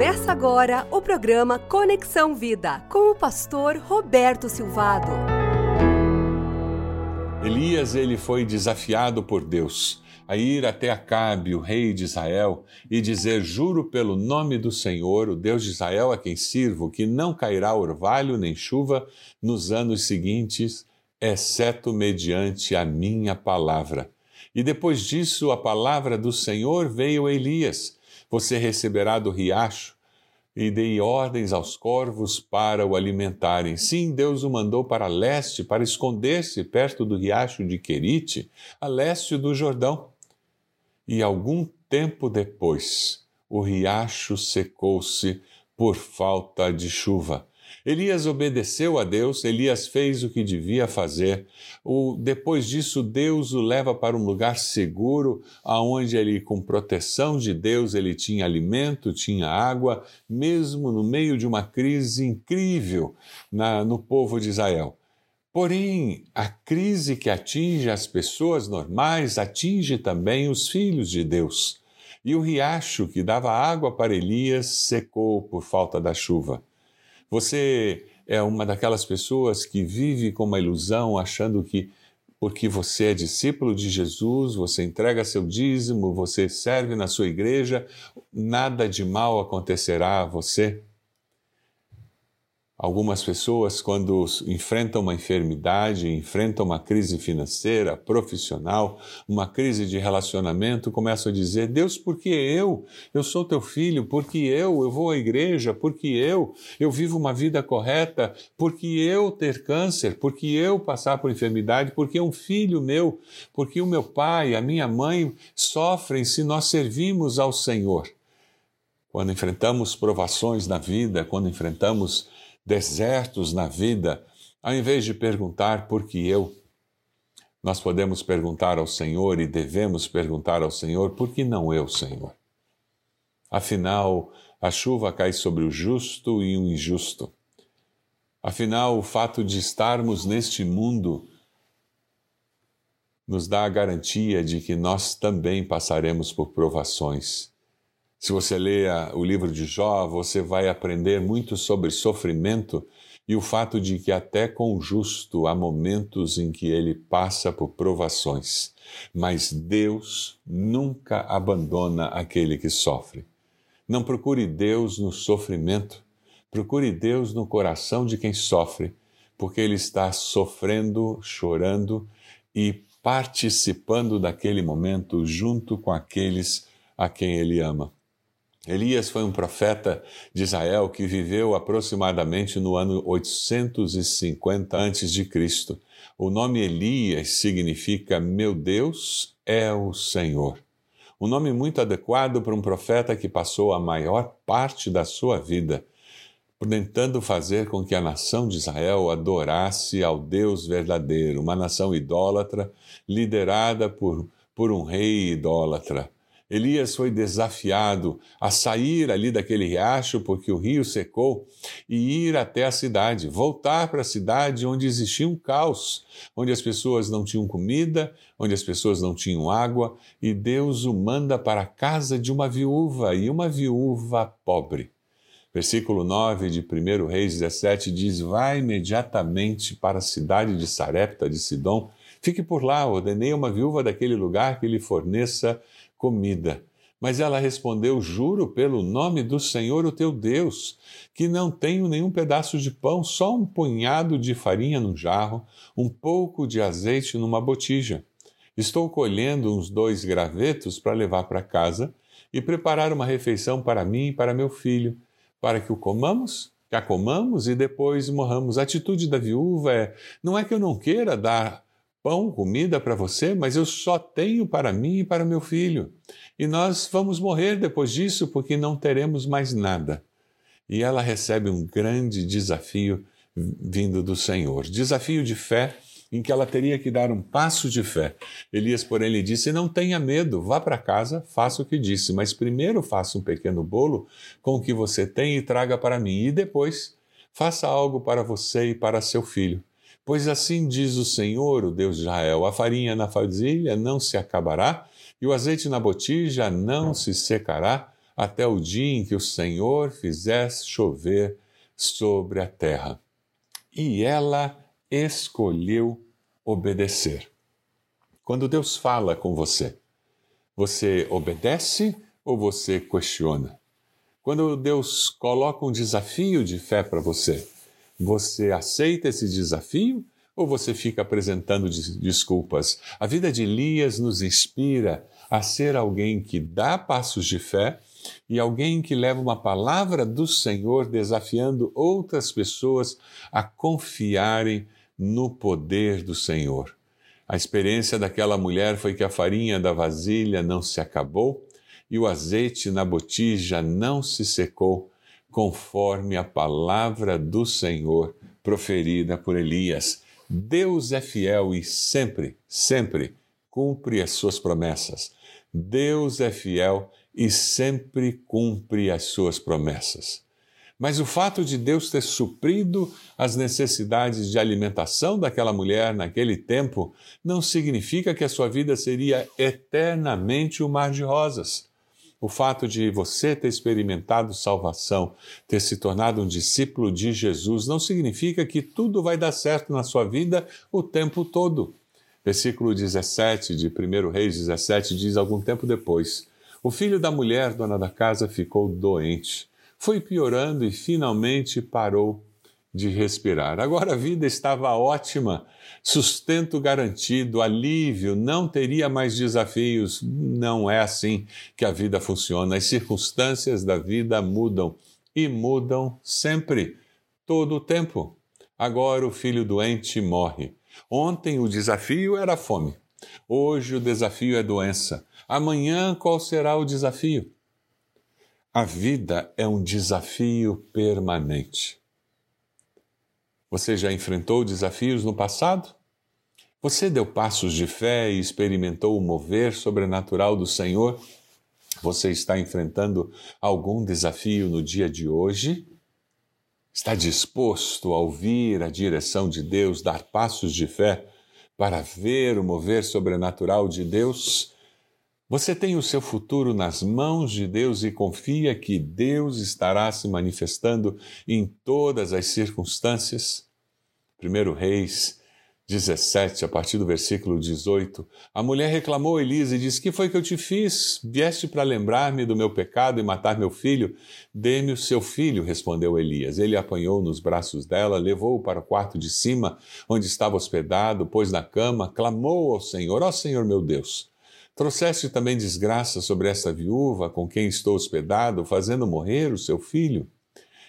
Começa agora o programa Conexão Vida com o pastor Roberto Silvado. Elias ele foi desafiado por Deus a ir até Acabe, o rei de Israel, e dizer: Juro pelo nome do Senhor, o Deus de Israel a quem sirvo, que não cairá orvalho nem chuva nos anos seguintes, exceto mediante a minha palavra. E depois disso, a palavra do Senhor veio a Elias: Você receberá do riacho e dei ordens aos corvos para o alimentarem. Sim, Deus o mandou para leste, para esconder-se perto do riacho de Querite, a leste do Jordão. E algum tempo depois, o riacho secou-se por falta de chuva. Elias obedeceu a Deus, Elias fez o que devia fazer. O, depois disso, Deus o leva para um lugar seguro, aonde ele, com proteção de Deus, ele tinha alimento, tinha água, mesmo no meio de uma crise incrível na, no povo de Israel. Porém, a crise que atinge as pessoas normais atinge também os filhos de Deus. E o riacho que dava água para Elias secou por falta da chuva. Você é uma daquelas pessoas que vive com uma ilusão, achando que porque você é discípulo de Jesus, você entrega seu dízimo, você serve na sua igreja, nada de mal acontecerá a você. Algumas pessoas, quando enfrentam uma enfermidade, enfrentam uma crise financeira, profissional, uma crise de relacionamento, começam a dizer: Deus, por que eu? Eu sou teu filho, por que eu? Eu vou à igreja, por que eu? Eu vivo uma vida correta, por que eu ter câncer? Por que eu passar por enfermidade? Por que um filho meu? Por que o meu pai, a minha mãe sofrem se nós servimos ao Senhor? Quando enfrentamos provações na vida, quando enfrentamos desertos na vida, ao invés de perguntar por que eu, nós podemos perguntar ao Senhor e devemos perguntar ao Senhor por que não eu, Senhor. Afinal, a chuva cai sobre o justo e o injusto. Afinal, o fato de estarmos neste mundo nos dá a garantia de que nós também passaremos por provações se você lê o livro de Jó, você vai aprender muito sobre sofrimento e o fato de que até com o justo há momentos em que ele passa por provações, mas Deus nunca abandona aquele que sofre. Não procure Deus no sofrimento, procure Deus no coração de quem sofre, porque ele está sofrendo, chorando e participando daquele momento junto com aqueles a quem ele ama. Elias foi um profeta de Israel que viveu aproximadamente no ano 850 a.C. O nome Elias significa Meu Deus é o Senhor. Um nome muito adequado para um profeta que passou a maior parte da sua vida tentando fazer com que a nação de Israel adorasse ao Deus verdadeiro, uma nação idólatra liderada por, por um rei idólatra. Elias foi desafiado a sair ali daquele riacho, porque o rio secou, e ir até a cidade, voltar para a cidade onde existia um caos, onde as pessoas não tinham comida, onde as pessoas não tinham água, e Deus o manda para a casa de uma viúva, e uma viúva pobre. Versículo 9 de 1 Reis 17 diz: Vai imediatamente para a cidade de Sarepta de Sidom, fique por lá, ordenei a uma viúva daquele lugar que lhe forneça comida. Mas ela respondeu: Juro pelo nome do Senhor, o teu Deus, que não tenho nenhum pedaço de pão, só um punhado de farinha num jarro, um pouco de azeite numa botija. Estou colhendo uns dois gravetos para levar para casa e preparar uma refeição para mim e para meu filho, para que o comamos, que a comamos e depois morramos. A atitude da viúva é: não é que eu não queira dar pão, comida para você, mas eu só tenho para mim e para meu filho. E nós vamos morrer depois disso porque não teremos mais nada. E ela recebe um grande desafio vindo do Senhor desafio de fé em que ela teria que dar um passo de fé. Elias, porém, lhe disse: Não tenha medo, vá para casa, faça o que disse, mas primeiro faça um pequeno bolo com o que você tem e traga para mim, e depois faça algo para você e para seu filho. Pois assim diz o Senhor, o Deus de Israel: a farinha na vasilha não se acabará, e o azeite na botija não se secará, até o dia em que o Senhor fizesse chover sobre a terra. E ela escolheu obedecer. Quando Deus fala com você, você obedece ou você questiona? Quando Deus coloca um desafio de fé para você, você aceita esse desafio ou você fica apresentando desculpas? A vida de Elias nos inspira a ser alguém que dá passos de fé e alguém que leva uma palavra do Senhor desafiando outras pessoas a confiarem no poder do Senhor. A experiência daquela mulher foi que a farinha da vasilha não se acabou e o azeite na botija não se secou, conforme a palavra do Senhor proferida por Elias. Deus é fiel e sempre, sempre cumpre as suas promessas. Deus é fiel e sempre cumpre as suas promessas. Mas o fato de Deus ter suprido as necessidades de alimentação daquela mulher naquele tempo não significa que a sua vida seria eternamente um mar de rosas. O fato de você ter experimentado salvação, ter se tornado um discípulo de Jesus, não significa que tudo vai dar certo na sua vida o tempo todo. Versículo 17 de 1 Reis 17 diz: Algum tempo depois, o filho da mulher, dona da casa, ficou doente. Foi piorando e finalmente parou de respirar. Agora a vida estava ótima, sustento garantido, alívio, não teria mais desafios. Não é assim que a vida funciona. As circunstâncias da vida mudam e mudam sempre, todo o tempo. Agora o filho doente morre. Ontem o desafio era fome. Hoje o desafio é doença. Amanhã qual será o desafio? A vida é um desafio permanente. Você já enfrentou desafios no passado? Você deu passos de fé e experimentou o mover sobrenatural do Senhor? Você está enfrentando algum desafio no dia de hoje? Está disposto a ouvir a direção de Deus, dar passos de fé para ver o mover sobrenatural de Deus? Você tem o seu futuro nas mãos de Deus e confia que Deus estará se manifestando em todas as circunstâncias? 1 Reis 17, a partir do versículo 18, a mulher reclamou a Elisa e disse: Que foi que eu te fiz? Vieste para lembrar-me do meu pecado e matar meu filho? Dê-me o seu filho, respondeu Elias. Ele apanhou nos braços dela, levou-o para o quarto de cima, onde estava hospedado, pôs na cama, clamou ao Senhor: Ó oh, Senhor meu Deus, Trouxeste também desgraça sobre esta viúva com quem estou hospedado, fazendo morrer o seu filho?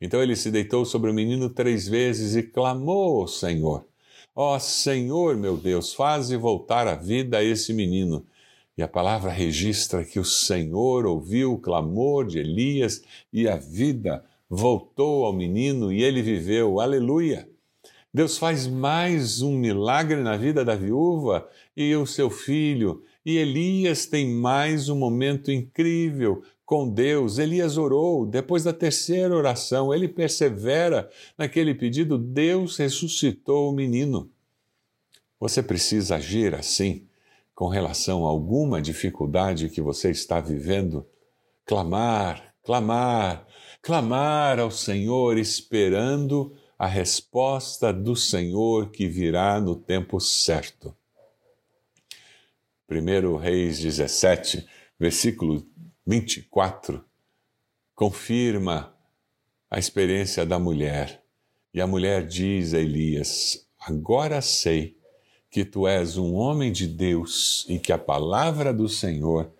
Então ele se deitou sobre o menino três vezes e clamou ao Senhor: Ó oh, Senhor meu Deus, faze voltar a vida a esse menino. E a palavra registra que o Senhor ouviu o clamor de Elias e a vida voltou ao menino e ele viveu. Aleluia! Deus faz mais um milagre na vida da viúva e o seu filho e Elias tem mais um momento incrível com Deus. Elias orou, depois da terceira oração, ele persevera naquele pedido, Deus ressuscitou o menino. Você precisa agir assim com relação a alguma dificuldade que você está vivendo? Clamar, clamar, clamar ao Senhor, esperando a resposta do Senhor que virá no tempo certo. 1 Reis 17, versículo 24, confirma a experiência da mulher. E a mulher diz a Elias: Agora sei que tu és um homem de Deus e que a palavra do Senhor,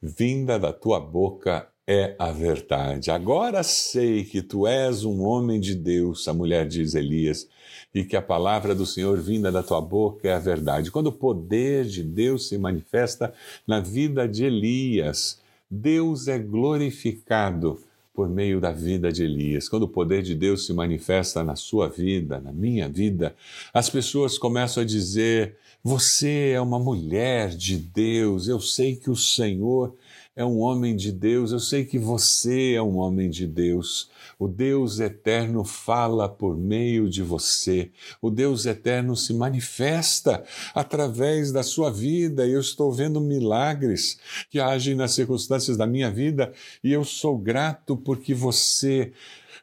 vinda da tua boca, é a verdade. Agora sei que tu és um homem de Deus, a mulher diz Elias e que a palavra do Senhor vinda da tua boca é a verdade. Quando o poder de Deus se manifesta na vida de Elias, Deus é glorificado por meio da vida de Elias. Quando o poder de Deus se manifesta na sua vida, na minha vida, as pessoas começam a dizer: Você é uma mulher de Deus, eu sei que o Senhor é um homem de Deus, eu sei que você é um homem de Deus. O Deus eterno fala por meio de você. O Deus eterno se manifesta através da sua vida. Eu estou vendo milagres que agem nas circunstâncias da minha vida e eu sou grato porque você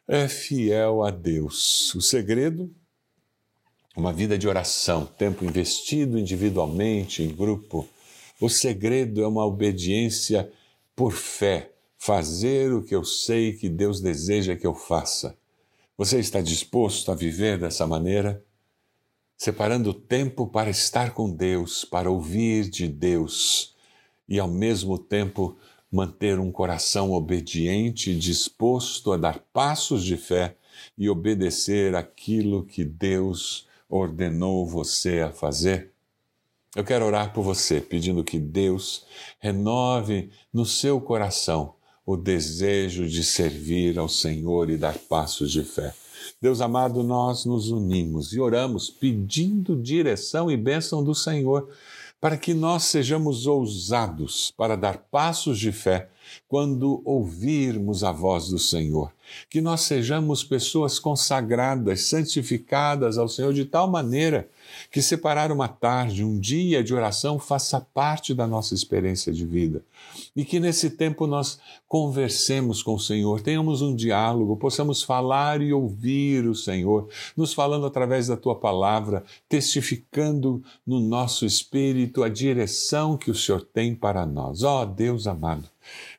é fiel a Deus. O segredo uma vida de oração, tempo investido individualmente, em grupo. O segredo é uma obediência por fé, fazer o que eu sei que Deus deseja que eu faça. Você está disposto a viver dessa maneira? Separando tempo para estar com Deus, para ouvir de Deus e ao mesmo tempo manter um coração obediente, disposto a dar passos de fé e obedecer aquilo que Deus ordenou você a fazer? Eu quero orar por você, pedindo que Deus renove no seu coração o desejo de servir ao Senhor e dar passos de fé. Deus amado, nós nos unimos e oramos pedindo direção e bênção do Senhor para que nós sejamos ousados para dar passos de fé quando ouvirmos a voz do Senhor. Que nós sejamos pessoas consagradas, santificadas ao Senhor de tal maneira que separar uma tarde, um dia de oração faça parte da nossa experiência de vida. E que nesse tempo nós conversemos com o Senhor, tenhamos um diálogo, possamos falar e ouvir o Senhor, nos falando através da tua palavra, testificando no nosso espírito a direção que o Senhor tem para nós. Ó oh, Deus amado,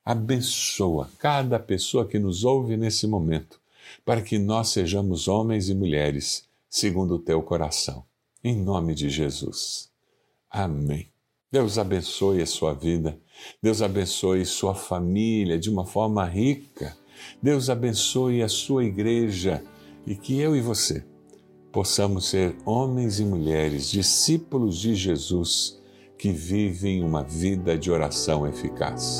abençoa cada pessoa que nos ouve nesse momento, para que nós sejamos homens e mulheres segundo o teu coração. Em nome de Jesus. Amém. Deus abençoe a sua vida. Deus abençoe sua família de uma forma rica. Deus abençoe a sua igreja e que eu e você possamos ser homens e mulheres, discípulos de Jesus, que vivem uma vida de oração eficaz.